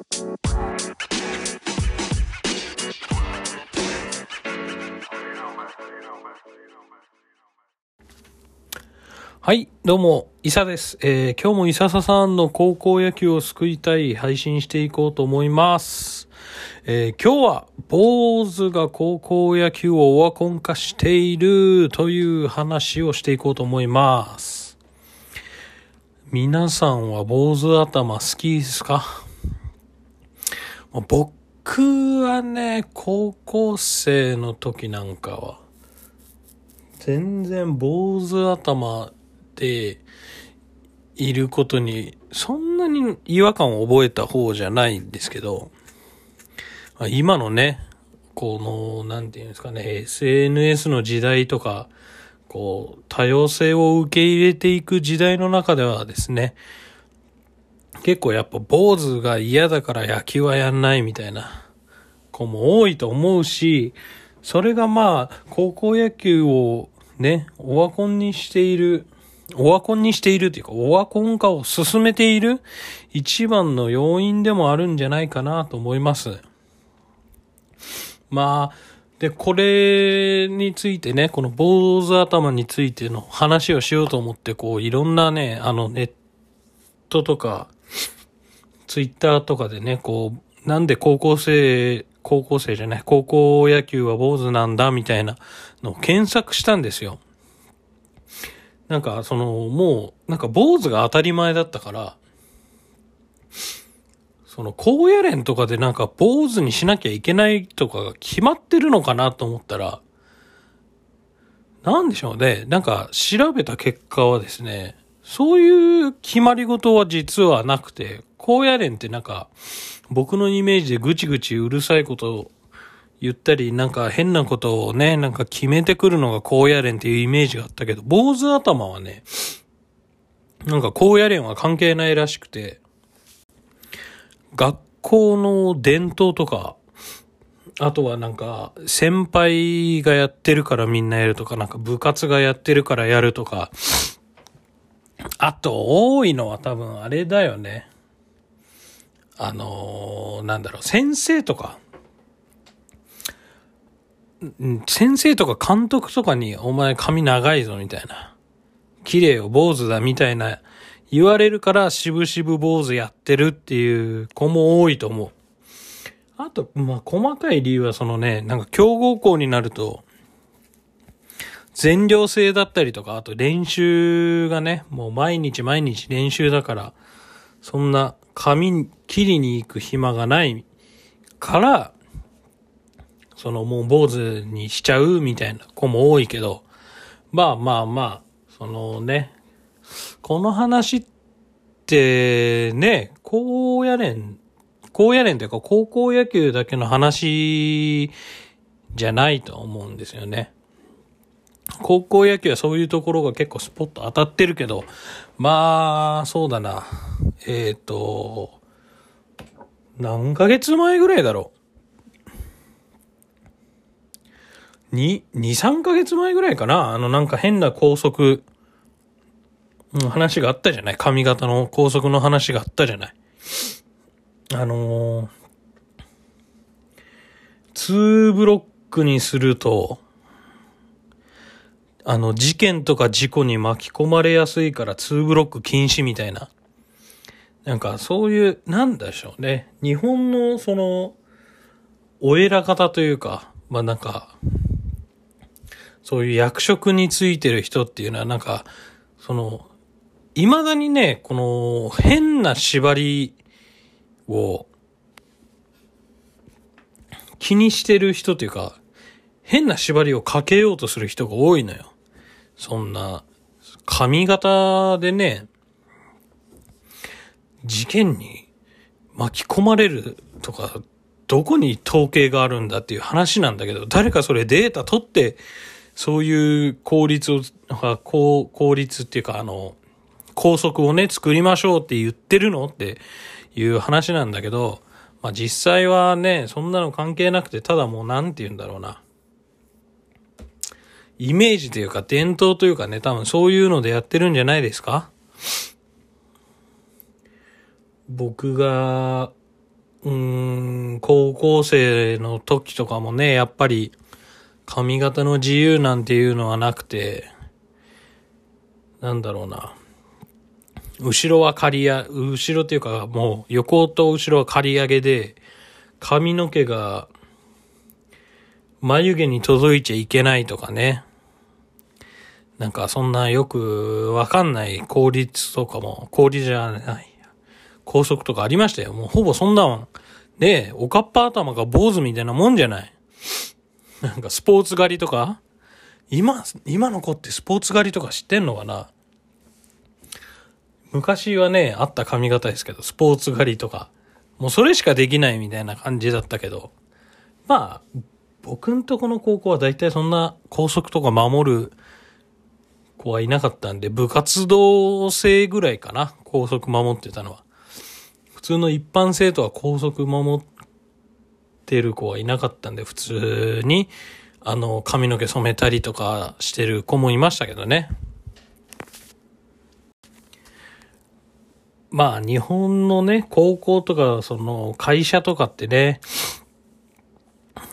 はい、どうも、イサです。えー、今日もイササさんの高校野球を救いたい配信していこうと思います。えー、今日は、坊主が高校野球をオワコン化しているという話をしていこうと思います。皆さんは坊主頭好きですか？僕はね、高校生の時なんかは、全然坊主頭ていることに、そんなに違和感を覚えた方じゃないんですけど、今のね、この、なんていうんですかね、SNS の時代とか、こう、多様性を受け入れていく時代の中ではですね、結構やっぱ坊主が嫌だから野球はやんないみたいな子も多いと思うし、それがまあ、高校野球をね、オワコンにしているオワコンにしているというか、オワコン化を進めている一番の要因でもあるんじゃないかなと思います。まあ、で、これについてね、この坊主頭についての話をしようと思って、こう、いろんなね、あの、ネットとか、ツイッターとかでね、こう、なんで高校生、高校生じゃない、高校野球は坊主なんだ、みたいなのを検索したんですよ。なんか、その、もう、なんか坊主が当たり前だったから、その、高野連とかでなんか坊主にしなきゃいけないとかが決まってるのかなと思ったら、なんでしょうね。なんか、調べた結果はですね、そういう決まり事は実はなくて、高野連ってなんか、僕のイメージでぐちぐちうるさいことを言ったり、なんか変なことをね、なんか決めてくるのが高野連っていうイメージがあったけど、坊主頭はね、なんか高野連は関係ないらしくて、学校の伝統とか、あとはなんか、先輩がやってるからみんなやるとか、なんか部活がやってるからやるとか、あと多いのは多分あれだよね。あのー、なんだろう、先生とか、先生とか監督とかに、お前髪長いぞみたいな。綺麗よ、坊主だみたいな言われるから、しぶしぶ坊主やってるっていう子も多いと思う。あと、まあ、細かい理由はそのね、なんか強豪校になると、全寮制だったりとか、あと練習がね、もう毎日毎日練習だから、そんな髪切りに行く暇がないから、そのもう坊主にしちゃうみたいな子も多いけど、まあまあまあ、そのね、この話ってね、高野連、高野連というか高校野球だけの話じゃないと思うんですよね。高校野球はそういうところが結構スポット当たってるけど、まあ、そうだな。えっ、ー、と、何ヶ月前ぐらいだろう。2、2、3ヶ月前ぐらいかなあのなんか変な高速、うん、話があったじゃない髪型の高速の話があったじゃないあのー、2ブロックにすると、あの、事件とか事故に巻き込まれやすいから2ブロック禁止みたいな。なんかそういう、なんでしょうね。日本のその、お偉方というか、まあなんか、そういう役職についてる人っていうのはなんか、その、未だにね、この変な縛りを気にしてる人というか、変な縛りをかけようとする人が多いのよ。そんな、髪型でね、事件に巻き込まれるとか、どこに統計があるんだっていう話なんだけど、誰かそれデータ取ってそういう効率を、効効率っていうか、あの、高速をね、作りましょうって言ってるのっていう話なんだけど、まあ実際はね、そんなの関係なくて、ただもうなんて言うんだろうな。イメージというか伝統というかね、多分そういうのでやってるんじゃないですか？僕がうーん、高校生の時とかもね、やっぱり髪型の自由なんていうのはなくて、なんだろうな。後ろは刈りや、後ろっていうかもう横と後ろは刈り上げで、髪の毛が眉毛に届いちゃいけないとかね。なんかそんなよくわかんない効率とかも、効率じゃない。高速とかありましたよ。もうほぼそんなもん。ねえ、おかっぱ頭が坊主みたいなもんじゃない。なんかスポーツ狩りとか？今、今の子ってスポーツ狩りとか知ってんのかな？昔はね、あった髪型ですけど、スポーツ狩りとか。もうそれしかできないみたいな感じだったけど。まあ、僕んとこの高校は大体そんな校則とか守る子はいなかったんで、部活動生ぐらいかな。校則守ってたのは。普通の一般生徒は校則守ってる子はいなかったんで、普通に、あの、髪の毛染めたりとかしてる子もいましたけどね。まあ、日本のね、高校とか、その、会社とかってね、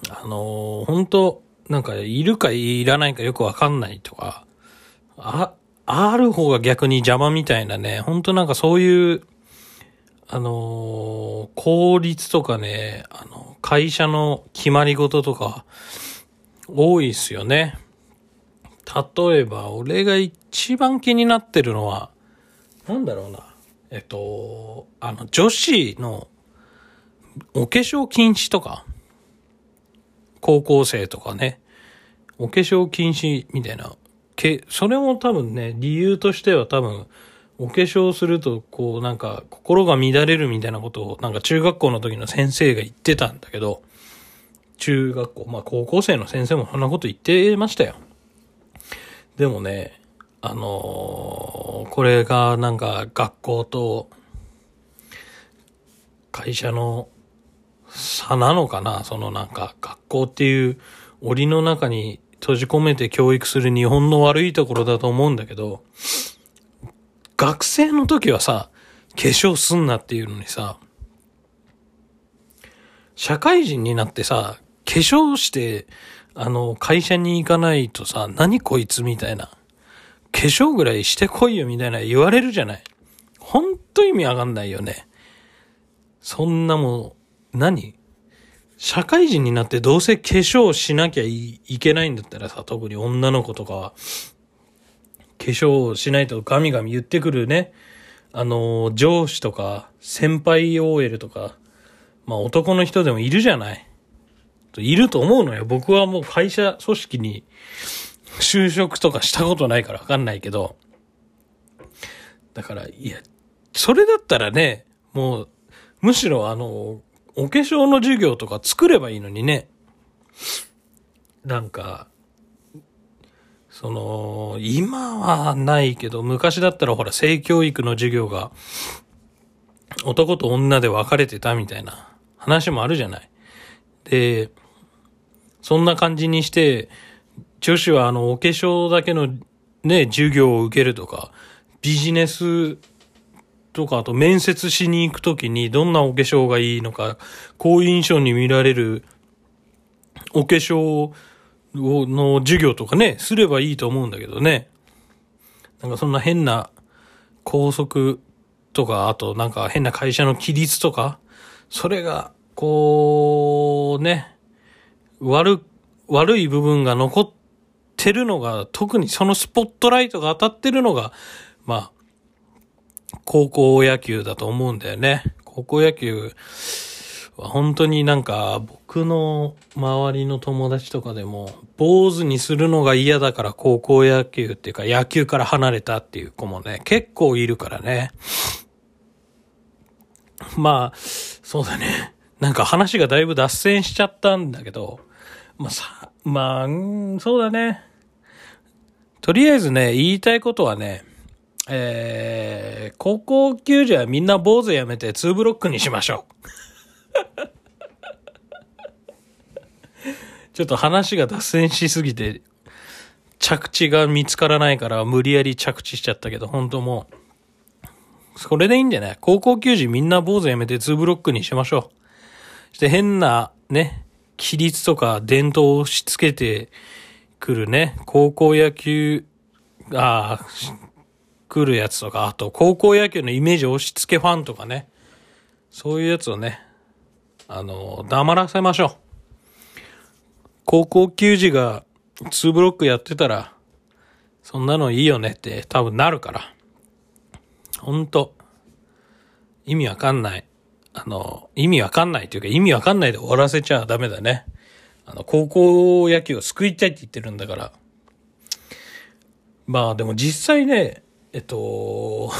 あの、本当なんか、いるかいらないかよくわかんないとか、あ、ある方が逆に邪魔みたいなね、本当なんかそういう、あの効率とかね、あの、会社の決まり事とか、多いっすよね。例えば、俺が一番気になってるのは、なんだろうな。えっと、あの、女子のお化粧禁止とか、高校生とかね、お化粧禁止みたいな、け、それも多分ね、理由としては多分、お化粧すると、こう、なんか、心が乱れるみたいなことを、なんか中学校の時の先生が言ってたんだけど、中学校、まあ高校生の先生もそんなこと言ってましたよ。でもね、あのー、これがなんか学校と会社の差なのかな？そのなんか学校っていう檻の中に閉じ込めて教育する日本の悪いところだと思うんだけど、学生の時はさ、化粧すんなっていうのにさ、社会人になってさ、化粧して、あの、会社に行かないとさ、何こいつみたいな。化粧ぐらいしてこいよみたいな言われるじゃない。ほんと意味わかんないよね。そんなもん、何？社会人になってどうせ化粧しなきゃいけないんだったらさ、特に女の子とかは、化粧しないとガミガミ言ってくるね。あの、上司とか、先輩 OL とか、まあ男の人でもいるじゃない。いると思うのよ。僕はもう会社組織に就職とかしたことないからわかんないけど。だから、いや、それだったらね、もう、むしろあの、お化粧の授業とか作ればいいのにね。なんか、その、今はないけど、昔だったらほら、性教育の授業が、男と女で分かれてたみたいな話もあるじゃない。で、そんな感じにして、女子はあの、お化粧だけのね、授業を受けるとか、ビジネスとか、あと面接しに行くときにどんなお化粧がいいのか、好印象に見られるお化粧の授業とかね、すればいいと思うんだけどね。なんかそんな変な校則とか、あとなんか変な会社の規律とか、それが、こう、ね、悪、悪い部分が残ってるのが、特にそのスポットライトが当たってるのが、まあ、高校野球だと思うんだよね。高校野球は本当になんか僕の周りの友達とかでも坊主にするのが嫌だから高校野球っていうか野球から離れたっていう子もね、結構いるからね。まあ、そうだね。なんか話がだいぶ脱線しちゃったんだけど、まあさ、まあ、んそうだね。とりあえずね、言いたいことはね、えー、高校球児はみんな坊主やめて2ブロックにしましょう。ちょっと話が脱線しすぎて、着地が見つからないから無理やり着地しちゃったけど、本当もう、それでいいんじゃない？高校球児みんな坊主やめて2ブロックにしましょう。して変なね、規律とか伝統を押し付けてくるね、高校野球、ああ、来るやつとか、あと高校野球のイメージ押し付けファンとかね、そういうやつをね、あの、黙らせましょう。高校球児が2ブロックやってたら、そんなのいいよねって多分なるから。ほんと、意味わかんない。あの、意味わかんないというか意味わかんないで終わらせちゃダメだね。あの、高校野球を救いたいって言ってるんだから。まあでも実際ね、えっと、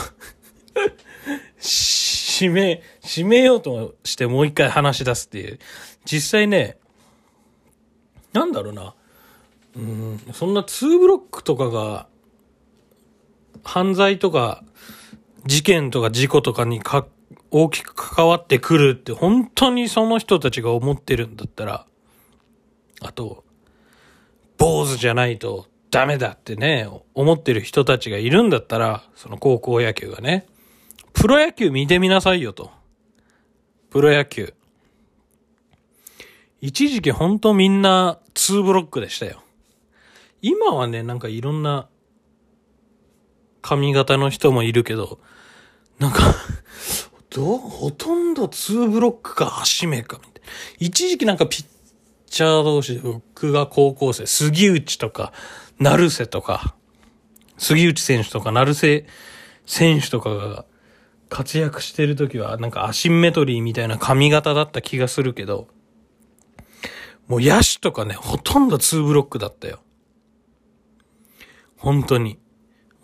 締め、締めようとしてもう一回話し出すっていう。実際ね、なんだろうな。うん、そんな2ブロックとかが、犯罪とか、事件とか事故とかにか、大きく関わってくるって本当にその人たちが思ってるんだったら、あと、坊主じゃないとダメだってね、思ってる人たちがいるんだったら、その高校野球がね、プロ野球見てみなさいよと。プロ野球。一時期ほんとみんな2ブロックでしたよ。今はね、なんかいろんな髪型の人もいるけど、なんかど、ほとんど2ブロックか足目かみたいな。一時期なんかピッチャー同士で僕が高校生、杉内とか、成瀬とか、杉内選手とか成瀬選手とかが活躍してる時はなんかアシンメトリーみたいな髪型だった気がするけど、もう野手とかね、ほとんど2ブロックだったよ。本当に。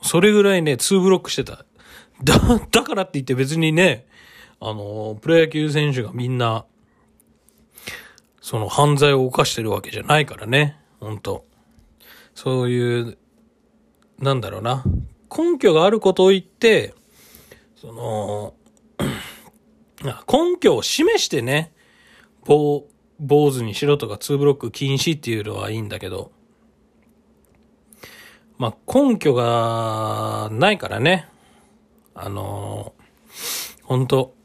それぐらいね、2ブロックしてた。だ、だからって言って別にね、あの、プロ野球選手がみんな、その犯罪を犯してるわけじゃないからね。本当そういう、なんだろうな。根拠があることを言って、その、根拠を示してね、棒、坊主にしろとか2ブロック禁止っていうのはいいんだけど、まあ、根拠がないからね。あのー、本当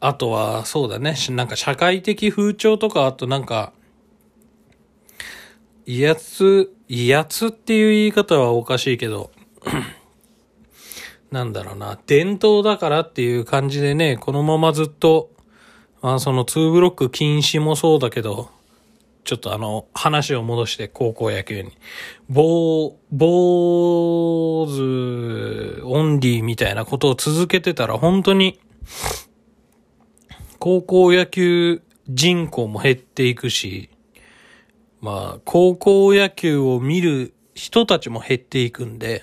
あとは、そうだね。なんか社会的風潮とか、あとなんか、威圧、威圧っていう言い方はおかしいけど、なんだろうな、伝統だからっていう感じでね、このままずっと、まあその2ブロック禁止もそうだけど、ちょっとあの、話を戻して高校野球に。坊、坊主オンリーみたいなことを続けてたら本当に、高校野球人口も減っていくし、まあ、高校野球を見る人たちも減っていくんで、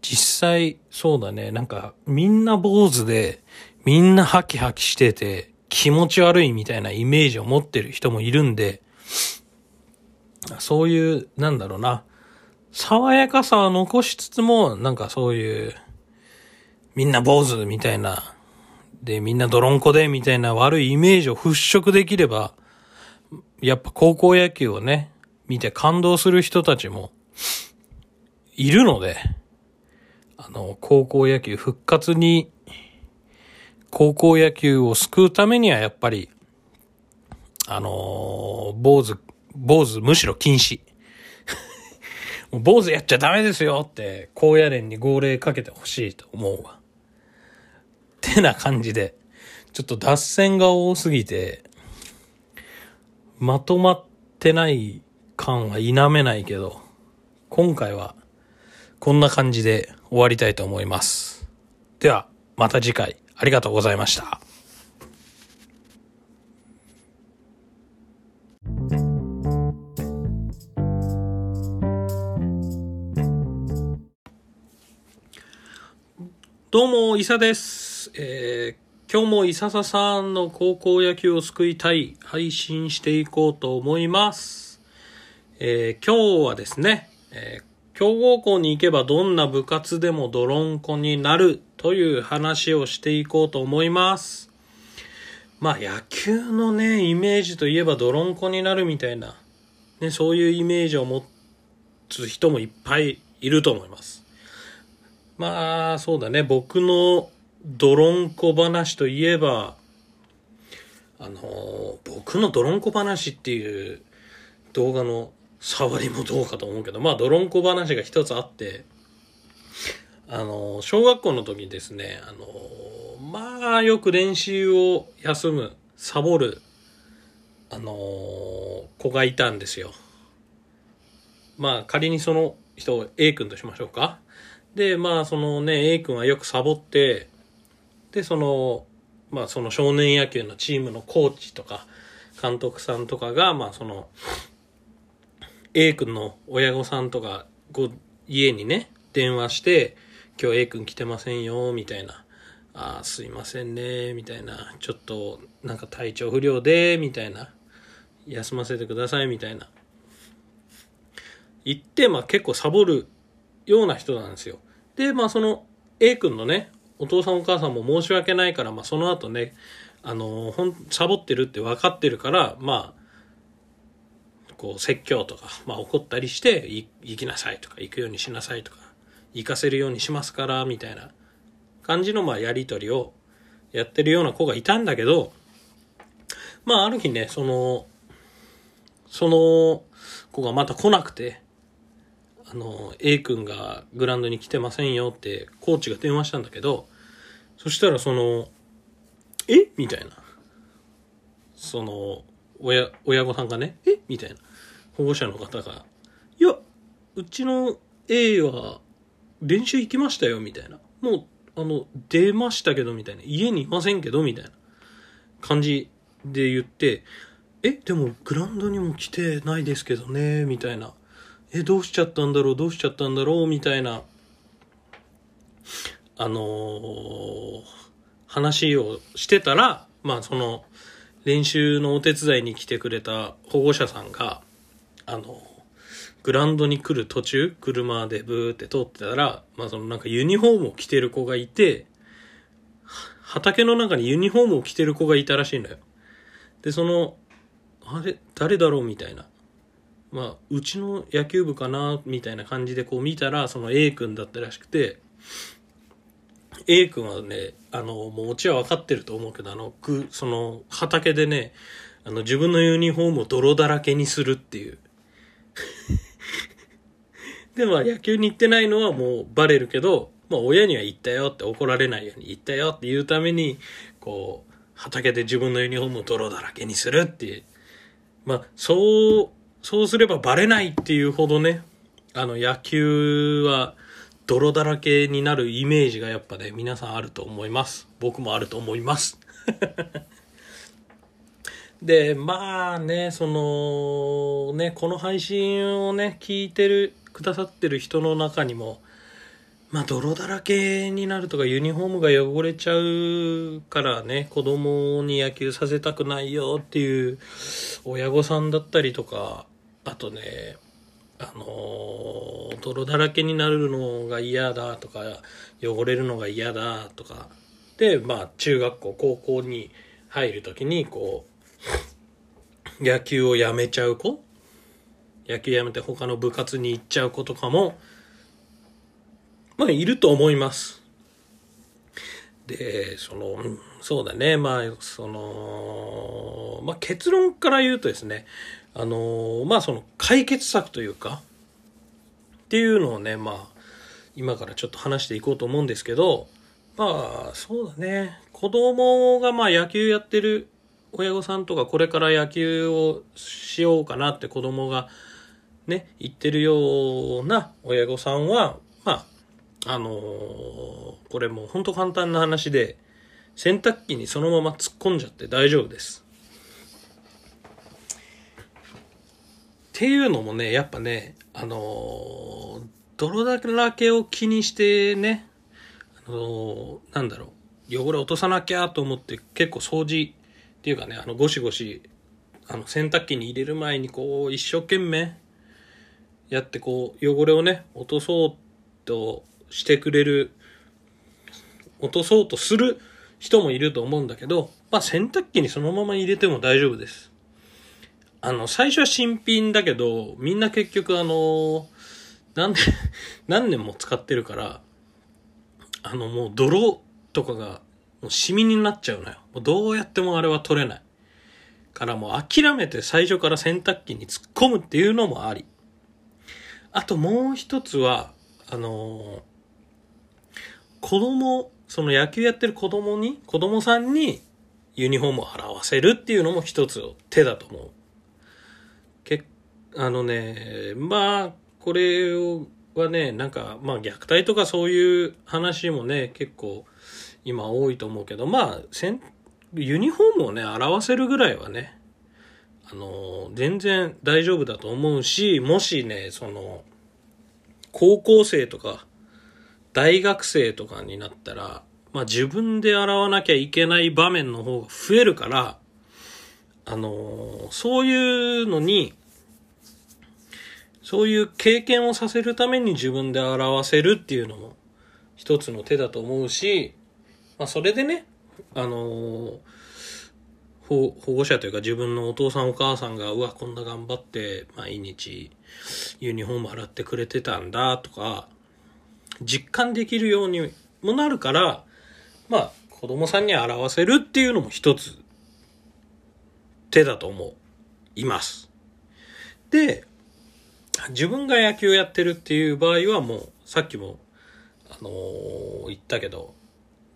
実際、そうだね、なんか、みんな坊主で、みんなハキハキしてて、気持ち悪いみたいなイメージを持ってる人もいるんで、そういう、なんだろうな、爽やかさは残しつつも、なんかそういう、みんな坊主みたいな、で、みんな泥んこでみたいな悪いイメージを払拭できれば、やっぱ高校野球をね、見て感動する人たちも、いるので、あの、高校野球復活に、高校野球を救うためにはやっぱり、あの坊主、坊主むしろ禁止。もう坊主やっちゃダメですよって、高野連に号令かけてほしいと思うわ。ってな感じで、ちょっと脱線が多すぎて、まとまってない感は否めないけど、今回はこんな感じで終わりたいと思います。では、また次回ありがとうございました。どうも、伊佐です。えー、今日も伊佐さんの高校野球を救いたい配信していこうと思います。えー、今日はですね、えー、強豪校に行けばどんな部活でも泥んこになるという話をしていこうと思います。まあ野球のね、イメージといえば泥んこになるみたいな、ね、そういうイメージを持つ人もいっぱいいると思います。まあ、そうだね。僕のドロンコ話といえば、あの僕の泥んこ話っていう動画の触りもどうかと思うけど、まあ、泥んこ話が一つあって、あの小学校の時にですね、あのまあ、よく練習を休む、サボる、あの子がいたんですよ。まあ、仮にその人を A 君としましょうか。で、まあ、そのね、A 君はよくサボって、で、その、まあ、その少年野球のチームのコーチとか、監督さんとかが、まあ、その、A 君の親御さんとか、ご、家にね、電話して、今日 A 君来てませんよ、みたいな。あ、すいませんね、みたいな。ちょっと、なんか体調不良で、みたいな。休ませてください、みたいな。言って、まあ結構サボるような人なんですよ。で、まあその A 君のね、お父さんお母さんも申し訳ないから、まあその後ね、あのほん、サボってるって分かってるから、まあ、こう説教とか、まあ怒ったりして、行きなさいとか、行くようにしなさいとか、行かせるようにしますから、みたいな感じのまあやりとりをやってるような子がいたんだけど、まあある日ね、その、その子がまた来なくて、あの、A 君がグラウンドに来てませんよって、コーチが電話したんだけど、そしたらその、え？みたいな。その、親、親御さんがね、え？みたいな。保護者の方が、いや、うちの A は練習行きましたよ、みたいな。もう、あの、出ましたけど、みたいな。家にいませんけど、みたいな感じで言って、え、でもグラウンドにも来てないですけどね、みたいな。え、どうしちゃったんだろう、どうしちゃったんだろう、みたいな、あのー話をしてたら、まあその、練習のお手伝いに来てくれた保護者さんが、あの、グラウンドに来る途中、車でブーって通ってたら、まあそのなんかユニフォームを着てる子がいて、畑の中にユニフォームを着てる子がいたらしいのよ。で、その、あれ、誰だろうみたいな。まあ、うちの野球部かなみたいな感じでこう見たら、その A 君だったらしくて、A 君はね、あの、もうオチは分かってると思うけど、あの、く、その、畑でね、あの、自分のユニフォームを泥だらけにするっていう。で、まあ、野球に行ってないのはもうバレるけど、まあ、親には言ったよって怒られないように言ったよって言うために、こう、畑で自分のユニフォームを泥だらけにするっていう。まあ、そう、そうすればバレないっていうほどね、あの、野球は泥だらけになるイメージがやっぱね、皆さんあると思います。僕もあると思います。で、まあね、その、ね、この配信をね、聞いてる、くださってる人の中にも、まあ、泥だらけになるとか、ユニフォームが汚れちゃうからね、子供に野球させたくないよっていう親御さんだったりとか、あとね、あのー泥だらけになるのが嫌だとか、汚れるのが嫌だとか、で、まあ、中学校、高校に入るときに、こう、野球をやめちゃう子？野球やめて他の部活に行っちゃう子とかも、まあ、いると思います。で、その、そうだね、まあ、その、まあ、結論から言うとですね、あの、まあ、その、解決策というか、っていうのをね、まあ、今からちょっと話していこうと思うんですけど、まあ、そうだね、子供がまあ野球やってる親御さんとか、これから野球をしようかなって子供がね、言ってるような親御さんは、まあ、あのーこれもう本当簡単な話で、洗濯機にそのまま突っ込んじゃって大丈夫です。っていうのもね、やっぱね、あのー泥だらけを気にしてね、あのーなんだろう、汚れ落とさなきゃと思って結構掃除っていうかね、あの、ゴシゴシ、あの、洗濯機に入れる前にこう、一生懸命やってこう、汚れをね、落とそうとしてくれる、落とそうとする人もいると思うんだけど、まあ洗濯機にそのまま入れても大丈夫です。あの、最初は新品だけど、みんな結局あの、何年、何年も使ってるから、あのもう泥とかがもうシミになっちゃうのよ。もうどうやってもあれは取れない。からもう諦めて最初から洗濯機に突っ込むっていうのもあり。あともう一つは、あの子供、その野球やってる子供に、子供さんにユニフォームを払わせるっていうのも一つの手だと思う。けあのね、まあ、これはね、なんか、まあ虐待とかそういう話もね、結構今多いと思うけど、まあ、ユニフォームをね、表せるぐらいはね、あの、全然大丈夫だと思うし、もしね、その、高校生とか、大学生とかになったら、まあ自分で洗わなきゃいけない場面の方が増えるから、あの、そういうのに、そういう経験をさせるために自分で洗わせるっていうのも一つの手だと思うし、まあそれでね、あの保護者というか自分のお父さんお母さんが、うわ、こんな頑張って毎日ユニフォーム洗ってくれてたんだとか、実感できるようにもなるから、まあ、子供さんに表せるっていうのも一つ手だと思います。で、自分が野球やってるっていう場合はもう、さっきも、あのー、言ったけど、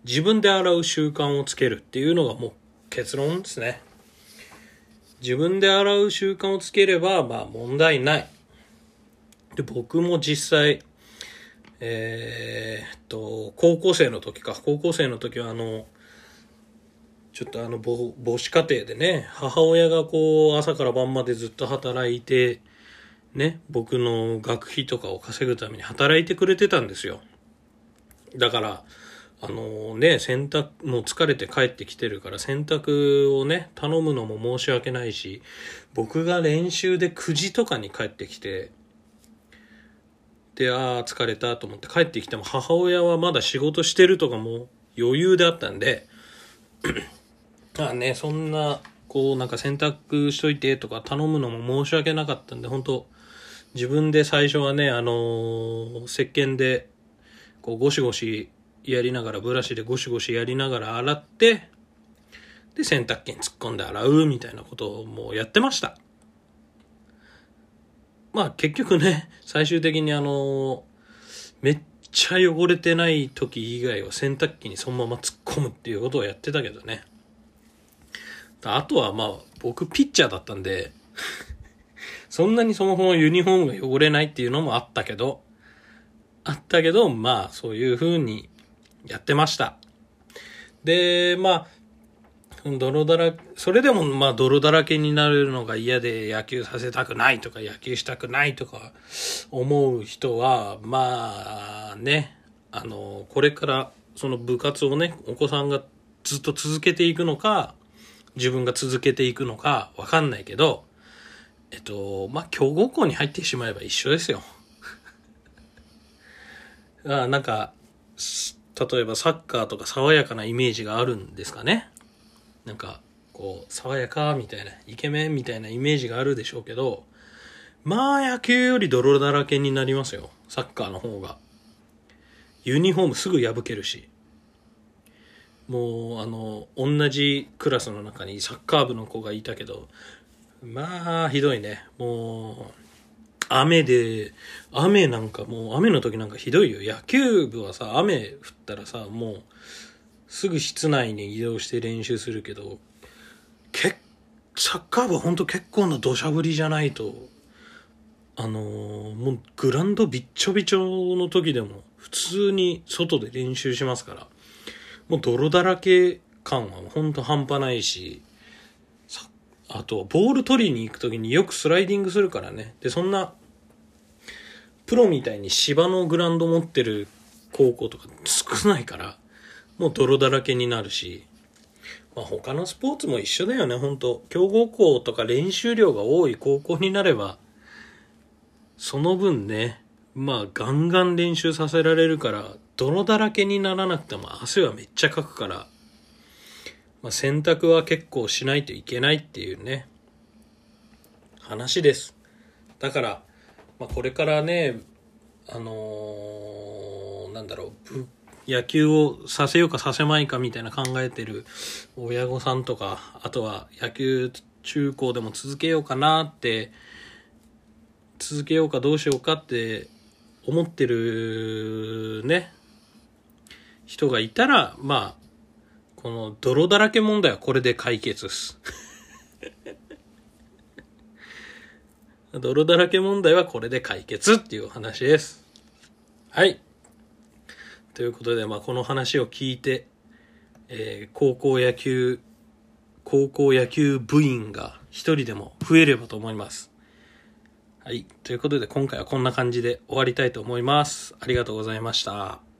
自分で洗う習慣をつけるっていうのがもう結論ですね。自分で洗う習慣をつければ、まあ問題ない。で、僕も実際、えー、っと、高校生の時か、高校生の時はあの、ちょっとあの母、母子家庭でね、母親がこう、朝から晩までずっと働いて、ね、僕の学費とかを稼ぐために働いてくれてたんですよ。だから、あのね、洗濯、もう疲れて帰ってきてるから洗濯をね、頼むのも申し訳ないし、僕が練習で9時とかに帰ってきて、で、ああ、疲れたと思って帰ってきても母親はまだ仕事してるとかも余裕であったんで、あ あね、そんな、こうなんか洗濯しといてとか頼むのも申し訳なかったんで、本当自分で最初はね、あのー、石鹸で、こうゴシゴシやりながら、ブラシでゴシゴシやりながら洗って、で、洗濯機に突っ込んで洗うみたいなことをもうやってました。まあ結局ね、最終的にあの、めっちゃ汚れてない時以外は洗濯機にそのまま突っ込むっていうことをやってたけどね。あとはまあ僕ピッチャーだったんでそんなにそもそもユニフォームが汚れないっていうのもあったけど、あったけど、まあそういう風にやってました。で、まあ、泥だら、それでもまあ泥だらけになるのが嫌で野球させたくないとか野球したくないとか思う人は、まあね、あの、これからその部活をね、お子さんがずっと続けていくのか、自分が続けていくのかわかんないけど、えっと、まあ強豪校に入ってしまえば一緒ですよ。あなんか、例えばサッカーとか爽やかなイメージがあるんですかね。なんか、こう、爽やかみたいな、イケメンみたいなイメージがあるでしょうけど、まあ野球より泥だらけになりますよ。サッカーの方が。ユニフォームすぐ破けるし。もう、あの、同じクラスの中にサッカー部の子がいたけど、まあ、ひどいね。もう、雨で、雨なんかもう、雨の時なんかひどいよ。野球部はさ、雨降ったらさ、もう、すぐ室内に移動して練習するけど、けサッカー部は本当結構な土砂降りじゃないと、あのー、もうグランドびっちょびちょの時でも普通に外で練習しますから、もう泥だらけ感は本当半端ないし、あと、ボール取りに行く時によくスライディングするからね。で、そんなプロみたいに芝のグラウンド持ってる高校とか少ないから、もう泥だらけになるし、まあ他のスポーツも一緒だよね、本当強豪校とか練習量が多い高校になれば、その分ね、まあガンガン練習させられるから、泥だらけにならなくても汗はめっちゃかくから、まあ洗濯は結構しないといけないっていうね、話です。だから、まあ、これからね、あのー、なんだろう、野球をさせようかさせまいかみたいな考えてる親御さんとか、あとは野球中高でも続けようかなって、続けようかどうしようかって思ってるね、人がいたら、まあ、この泥だらけ問題はこれで解決っす。泥だらけ問題はこれで解決っていう話です。はい。ということで、まあ、この話を聞いて、えー、高校野球、高校野球部員が一人でも増えればと思います。はい。ということで、今回はこんな感じで終わりたいと思います。ありがとうございました。